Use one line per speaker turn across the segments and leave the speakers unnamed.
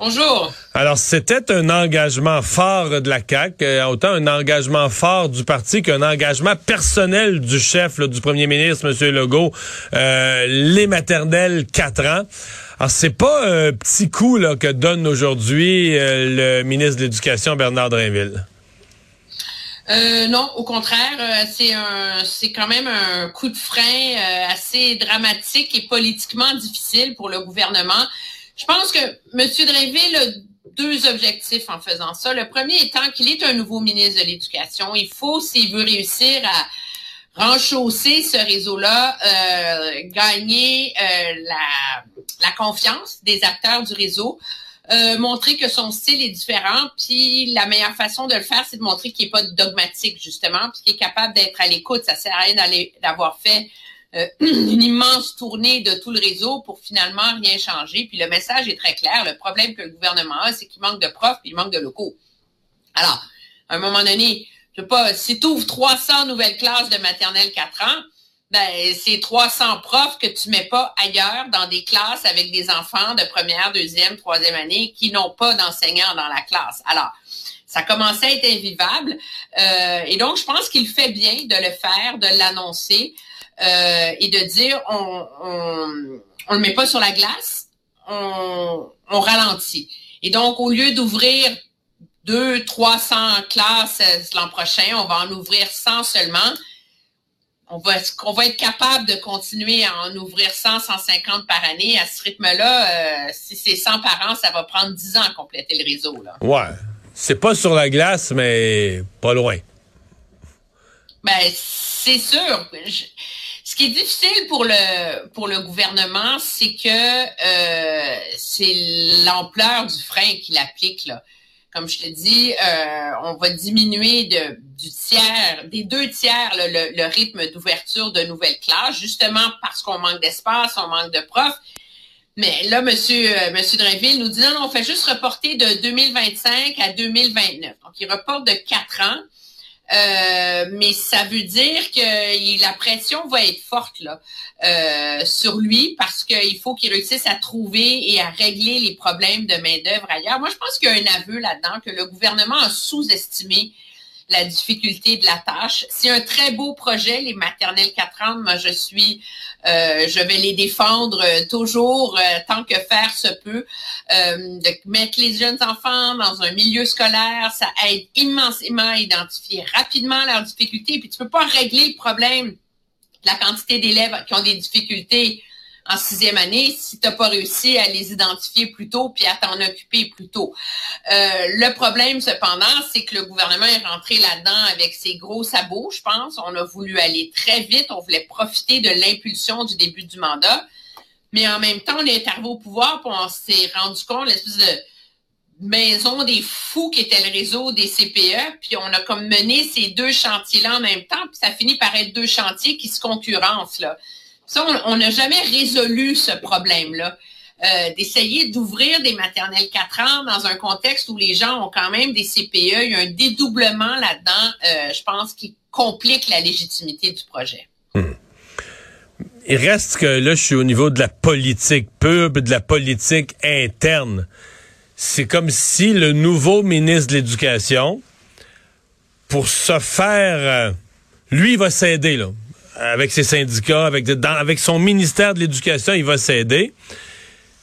Bonjour.
Alors, c'était un engagement fort de la CAQ, euh, autant un engagement fort du parti qu'un engagement personnel du chef, là, du premier ministre, M. Legault, euh, les maternelles 4 ans. Alors, c'est pas un petit coup là, que donne aujourd'hui euh, le ministre de l'Éducation, Bernard Drinville.
Euh, non, au contraire, euh, c'est un, c'est quand même un coup de frein euh, assez dramatique et politiquement difficile pour le gouvernement. Je pense que M. Drainville a deux objectifs en faisant ça. Le premier étant qu'il est un nouveau ministre de l'Éducation. Il faut, s'il veut réussir à renchausser ce réseau-là, euh, gagner euh, la, confiance des acteurs du réseau, euh, montrer que son style est différent, puis la meilleure façon de le faire, c'est de montrer qu'il n'est pas dogmatique, justement, puis qu'il est capable d'être à l'écoute. Ça sert à rien d'avoir fait euh, une immense tournée de tout le réseau pour finalement rien changer. Puis le message est très clair. Le problème que le gouvernement a, c'est qu'il manque de profs puis il manque de locaux. Alors, à un moment donné, je sais pas, si tu ouvres 300 nouvelles classes de maternelle 4 ans, ben, c'est 300 profs que tu mets pas ailleurs dans des classes avec des enfants de première, deuxième, troisième année qui n'ont pas d'enseignants dans la classe. Alors, ça commençait à être invivable. Euh, et donc, je pense qu'il fait bien de le faire, de l'annoncer euh, et de dire on, on, on le met pas sur la glace, on, on ralentit. Et donc, au lieu d'ouvrir deux, 300 classes euh, l'an prochain, on va en ouvrir 100 seulement. On va, on va être capable de continuer à en ouvrir 100, 150 par année. À ce rythme-là, euh, si c'est 100 par an, ça va prendre 10 ans à compléter le réseau. Là.
Ouais. C'est pas sur la glace, mais pas loin.
Ben, c'est sûr. Je, qui est difficile pour le gouvernement, c'est que euh, c'est l'ampleur du frein qu'il applique. Comme je te dis, euh, on va diminuer du tiers, des deux tiers le, rythme d'ouverture de nouvelles classes, justement parce qu'on manque d'espace, on manque de profs. Mais là, Monsieur, euh, Monsieur Drainville nous dit non, on fait juste reporter de 2025 à 2029. Donc, il reporte de quatre ans. Euh, mais ça veut dire que la pression va être forte là euh, sur lui parce qu'il faut qu'il réussisse à trouver et à régler les problèmes de main d'œuvre ailleurs. Moi, je pense qu'il y a un aveu là-dedans que le gouvernement a sous-estimé la difficulté de la tâche. C'est un très beau projet, les maternelles 4 ans. Moi, je suis, euh, je vais les défendre euh, toujours euh, tant que faire se peut. De mettre les jeunes enfants dans un milieu scolaire, ça aide immensément à identifier rapidement leurs difficultés. Puis tu peux pas régler le problème de la quantité d'élèves qui ont des difficultés en sixième année si tu n'as pas réussi à les identifier plus tôt puis à t'en occuper plus tôt. Euh, le problème, cependant, c'est que le gouvernement est rentré là-dedans avec ses gros sabots, je pense. On a voulu aller très vite, on voulait profiter de l'impulsion du début du mandat. Mais en même temps, on est arrivé au pouvoir puis on s'est rendu compte l'espèce de maison des fous qui était le réseau des CPE, puis on a comme mené ces deux chantiers-là en même temps, puis ça finit par être deux chantiers qui se concurrencent, là. Ça, on n'a jamais résolu ce problème-là. Euh, d'essayer d'ouvrir des maternelles 4 ans dans un contexte où les gens ont quand même des CPE. Il y a un dédoublement là-dedans, euh, je pense, qui complique la légitimité du projet.
Hmm. Il reste que là, je suis au niveau de la politique pub, de la politique interne. C'est comme si le nouveau ministre de l'Éducation, pour se faire... Euh, lui, il va s'aider, là avec ses syndicats, avec, son ministère de l'Éducation, il va s'aider.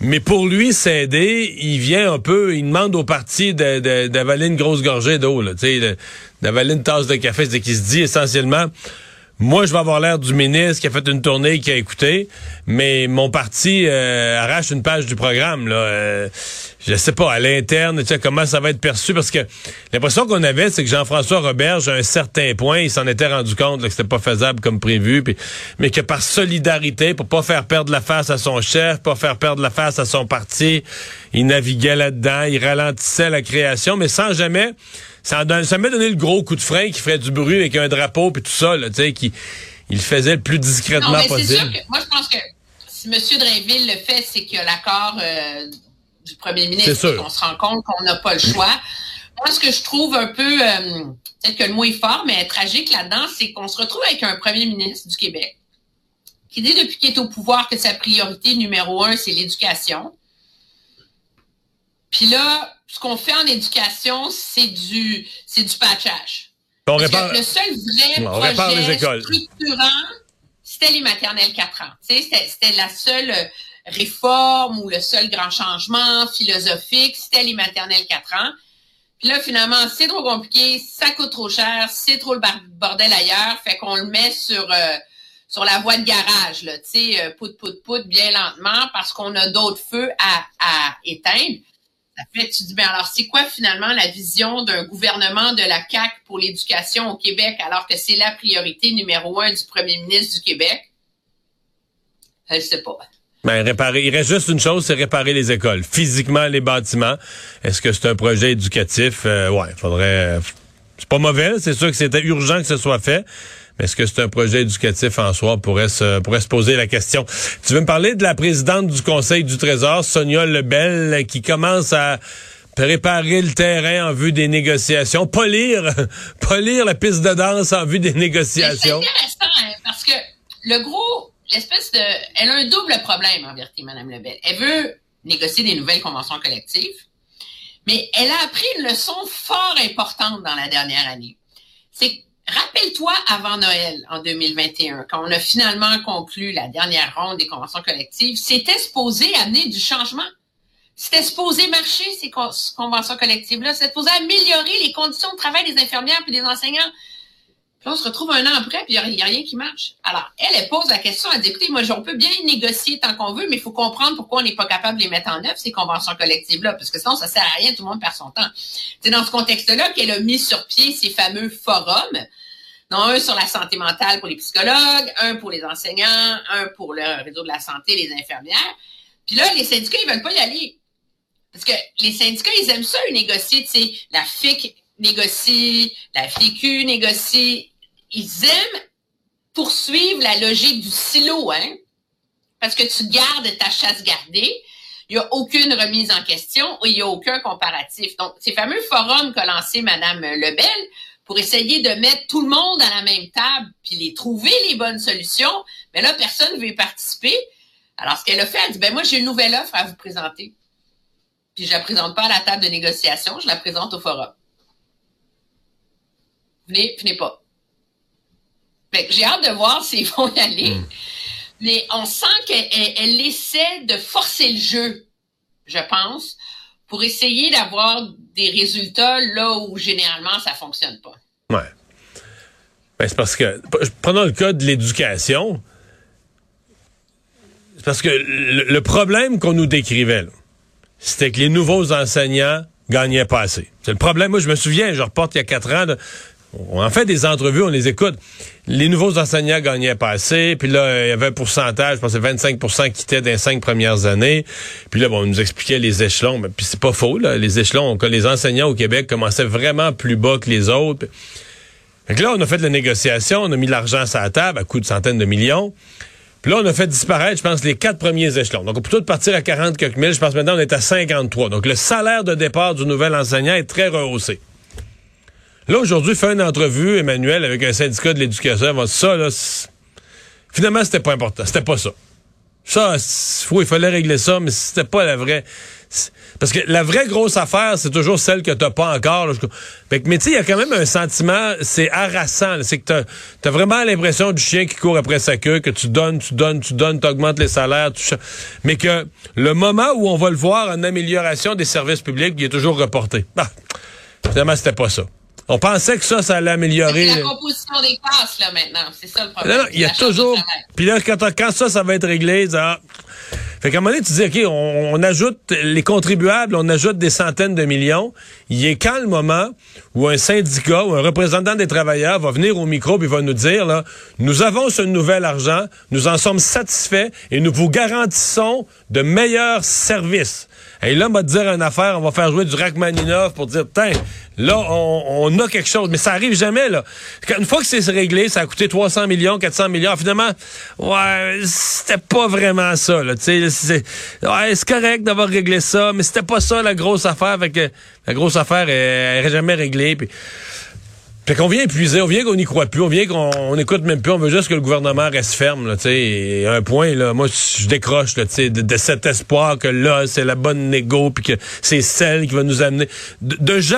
Mais pour lui s'aider, il vient un peu, il demande au parti d'avaler une grosse gorgée d'eau, d'avaler une tasse de café. C'est qu'il se dit essentiellement, moi, je vais avoir l'air du ministre qui a fait une tournée, qui a écouté, mais mon parti euh, arrache une page du programme. Là. Euh, je sais pas, à l'interne, tu sais, comment ça va être perçu, parce que l'impression qu'on avait, c'est que Jean-François Roberge, à un certain point, il s'en était rendu compte là, que c'était pas faisable comme prévu, puis, mais que par solidarité, pour pas faire perdre la face à son chef, pas faire perdre la face à son parti, il naviguait là-dedans, il ralentissait la création, mais sans jamais ça, m'a donné le gros coup de frein qui ferait du bruit avec un drapeau puis tout ça, tu sais, qui il le faisait le plus discrètement
non, mais
possible.
Sûr que, moi, je pense que si M. Drainville le fait, c'est qu'il y a l'accord euh, du premier ministre. On se rend compte qu'on n'a pas le choix. Moi, ce que je trouve un peu, euh, peut-être que le mot est fort, mais tragique là-dedans, c'est qu'on se retrouve avec un premier ministre du Québec qui dit depuis qu'il est au pouvoir que sa priorité numéro un, c'est l'éducation. Puis là, ce qu'on fait en éducation, c'est du, c'est du patchage.
On répare...
le seul vrai projet structurant, c'était les maternelles 4 ans. C'était la seule réforme ou le seul grand changement philosophique, c'était les maternelles 4 ans. Puis là, finalement, c'est trop compliqué, ça coûte trop cher, c'est trop le bordel ailleurs, fait qu'on le met sur euh, sur la voie de garage, là, tu sais, euh, pout, pout, pout, bien lentement, parce qu'on a d'autres feux à, à éteindre. Ça fait, tu dis, ben alors, c'est quoi finalement la vision d'un gouvernement de la CAQ pour l'éducation au Québec, alors que c'est la priorité numéro un du premier ministre du Québec? Je sais pas.
Ben, réparer, il reste juste une chose, c'est réparer les écoles. Physiquement, les bâtiments. Est-ce que c'est un projet éducatif? Euh, ouais, faudrait... C'est pas mauvais, c'est sûr que c'était urgent que ce soit fait. Est-ce que c'est un projet éducatif en soi? Pourrait se, pourrait se poser la question. Tu veux me parler de la présidente du Conseil du Trésor, Sonia Lebel, qui commence à préparer le terrain en vue des négociations, polir, polir la piste de danse en vue des négociations.
C'est intéressant, hein, parce que le gros l'espèce de. Elle a un double problème, en vérité, Mme Lebel. Elle veut négocier des nouvelles conventions collectives, mais elle a appris une leçon fort importante dans la dernière année. C'est Rappelle-toi avant Noël en 2021, quand on a finalement conclu la dernière ronde des conventions collectives, c'était supposé amener du changement. C'était supposé marcher, ces conventions collectives-là. C'était supposé améliorer les conditions de travail des infirmières et des enseignants. Puis on se retrouve un an après, puis il n'y a, rien qui marche. Alors, elle, elle pose la question, elle dit, moi, on peut bien négocier tant qu'on veut, mais il faut comprendre pourquoi on n'est pas capable de les mettre en œuvre, ces conventions collectives-là, parce que sinon, ça sert à rien, tout le monde perd son temps. C'est dans ce contexte-là qu'elle a mis sur pied ces fameux forums, dont un sur la santé mentale pour les psychologues, un pour les enseignants, un pour le réseau de la santé, les infirmières. Puis là, les syndicats, ils veulent pas y aller. Parce que les syndicats, ils aiment ça, négocier, tu sais, la FIC négocie, la FIQ négocie, ils aiment poursuivre la logique du silo, hein? Parce que tu gardes ta chasse gardée. Il n'y a aucune remise en question et il n'y a aucun comparatif. Donc, ces fameux forums qu'a lancé Mme Lebel pour essayer de mettre tout le monde à la même table puis les trouver les bonnes solutions, mais là, personne ne veut y participer. Alors, ce qu'elle a fait, elle dit, ben moi, j'ai une nouvelle offre à vous présenter. Puis je la présente pas à la table de négociation, je la présente au forum. Venez, venez pas j'ai hâte de voir s'ils vont y aller. Hmm. Mais on sent qu'elle essaie de forcer le jeu, je pense, pour essayer d'avoir des résultats là où généralement ça fonctionne pas.
Ouais. Ben, c'est parce que, prenons le cas de l'éducation. C'est parce que le, problème qu'on nous décrivait, c'était que les nouveaux enseignants gagnaient pas assez. C'est le problème. Moi, je me souviens, je reporte il y a quatre ans, on en fait des entrevues, on les écoute. Les nouveaux enseignants gagnaient pas assez, puis là, il y avait un pourcentage, je pense que 25 qui étaient dans les cinq premières années. Puis là, bon, on nous expliquait les échelons, mais puis c'est pas faux, là, les échelons, que les enseignants au Québec commençaient vraiment plus bas que les autres. Fait que là, on a fait de la négociation, on a mis l'argent sur la table à coût de centaines de millions. Puis là, on a fait disparaître, je pense, les quatre premiers échelons. Donc, plutôt de partir à 40 quelques mille, je pense maintenant on est à 53. Donc, le salaire de départ du nouvel enseignant est très rehaussé. Là, aujourd'hui, fait une entrevue, Emmanuel, avec un syndicat de l'éducation. Ça, là, finalement, c'était pas important. C'était pas ça. Ça, il fallait régler ça, mais c'était pas la vraie. Parce que la vraie grosse affaire, c'est toujours celle que t'as pas encore. mais tu sais, il y a quand même un sentiment, c'est harassant. C'est que t'as as vraiment l'impression du chien qui court après sa queue, que tu donnes, tu donnes, tu donnes, t'augmentes les salaires, tu mais que le moment où on va le voir en amélioration des services publics, il est toujours reporté. Bah, finalement, c'était pas ça. On pensait que ça, ça allait améliorer.
C'est la composition des classes, là, maintenant. C'est ça le problème. Non,
il y a toujours. Puis là, quand, ça, ça va être réglé, ça. Fait qu'à un moment donné, tu dis, OK, on, ajoute les contribuables, on ajoute des centaines de millions. Il est quand le moment où un syndicat ou un représentant des travailleurs va venir au micro et va nous dire, là, nous avons ce nouvel argent, nous en sommes satisfaits et nous vous garantissons de meilleurs services. Et là, on va te dire une affaire, on va faire jouer du Rachmaninoff pour dire, tiens, Là, on, a quelque chose, mais ça arrive jamais, là. Une fois que c'est réglé, ça a coûté 300 millions, 400 millions. Finalement, ouais, c'était pas vraiment ça, là. Tu c'est ouais, correct d'avoir réglé ça, mais c'était pas ça la grosse affaire. Fait que la grosse affaire, elle, elle jamais réglée. Puis, fait qu'on vient épuiser, on vient qu'on n'y croit plus, on vient qu'on écoute même plus, on veut juste que le gouvernement reste ferme, là, tu sais. un point, là, moi, je décroche, là, tu de, cet espoir que là, c'est la bonne négo, puis que c'est celle qui va nous amener. De, gens,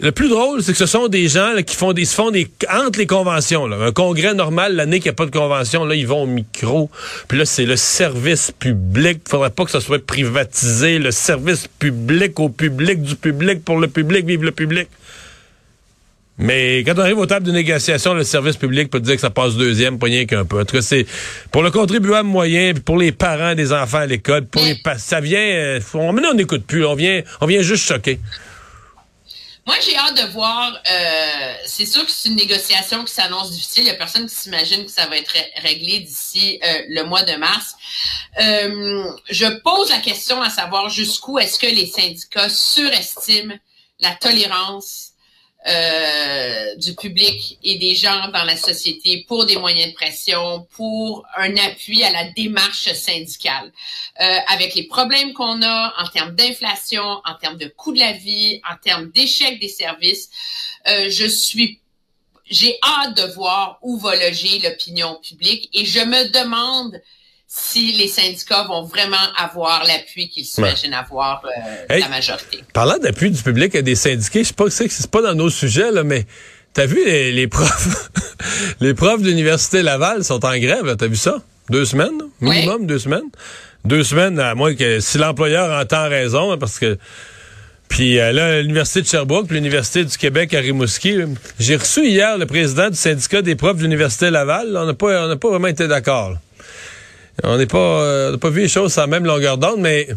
le plus drôle, c'est que ce sont des gens qui font des, se font des entre les conventions. Là. Un congrès normal, l'année qu'il n'y a pas de convention, là, ils vont au micro. Puis là, c'est le service public. Faudrait pas que ça soit privatisé. Le service public au public, du public pour le public, vive le public. Mais quand on arrive aux tables de négociation, le service public peut dire que ça passe deuxième, pas rien qu'un peu. En tout cas, c'est pour le contribuable moyen, puis pour les parents des enfants à l'école, pour les ça vient. Euh, on, on n'écoute plus, on vient, on vient juste choquer.
Moi, j'ai hâte de voir. Euh, c'est sûr que c'est une négociation qui s'annonce difficile. Il n'y a personne qui s'imagine que ça va être réglé d'ici euh, le mois de mars. je pose la question à savoir jusqu'où est-ce que les syndicats surestiment la tolérance euh, du public et des gens dans la société pour des moyens de pression, pour un appui à la démarche syndicale. Euh, avec les problèmes qu'on a en termes d'inflation, en termes de coût de la vie, en termes d'échec des services, euh, je suis j'ai hâte de voir où va loger l'opinion publique et je me demande si les syndicats vont vraiment avoir l'appui qu'ils s'imaginent avoir euh, la majorité.
Parlant d'appui du public à des syndiqués, je sais pas que c'est pas dans nos sujets, là, mais t'as vu les, profs les profs de l'Université Laval sont en grève, t'as vu ça? Deux semaines, minimum deux semaines? Deux semaines, à moins que si l'employeur entend raison, hein, parce que puis euh, là, l'Université de Sherbrooke, puis l'Université du Québec à Rimouski, j'ai reçu hier le président du syndicat des profs de l'Université Laval. on n'a pas, on pas vraiment été d'accord. On n'est pas, euh, pas vu les choses sans même longueur d'onde, mais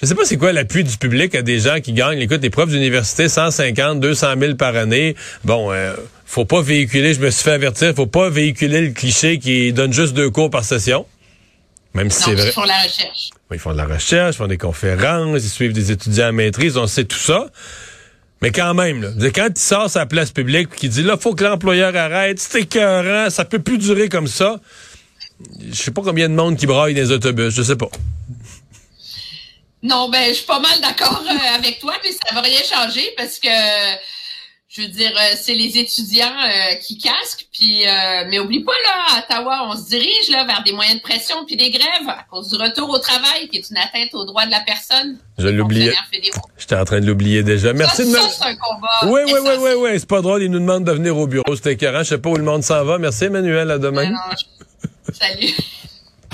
je sais pas c'est quoi l'appui du public à des gens qui gagnent. Écoute, les profs d'université, 150, 200 000 par année. Bon, euh, faut pas véhiculer, je me suis fait avertir, faut pas véhiculer le cliché qui donne juste deux cours par session. Même si c'est vrai.
Ils font la recherche.
ils font de la recherche, ils font des conférences, ils suivent des étudiants à maîtrise, on sait tout ça. Mais quand même, là, quand il sort sa place publique et qu'il dit là, faut que l'employeur arrête, c'est écœurant, ça peut plus durer comme ça je sais pas combien de monde qui braille dans les autobus, je sais pas.
Non, ben, je suis pas mal d'accord euh, avec toi, mais ça va rien changer parce que, je veux dire, euh, c'est les étudiants euh, qui casquent, puis, mais oublie pas, là, à Ottawa, on se dirige, là, vers des moyens de pression puis des grèves à cause du retour au travail, qui est une atteinte aux droits de la personne.
Je l'oubliais. J'étais en train de l'oublier déjà. Merci
ça,
de
me... c'est un combat.
Oui, oui, oui, oui, oui, c'est pas drôle, ils nous demandent de venir au bureau, c'était écœurant. Je sais pas où le monde s'en va. Merci, Emmanuel, à demain.
三局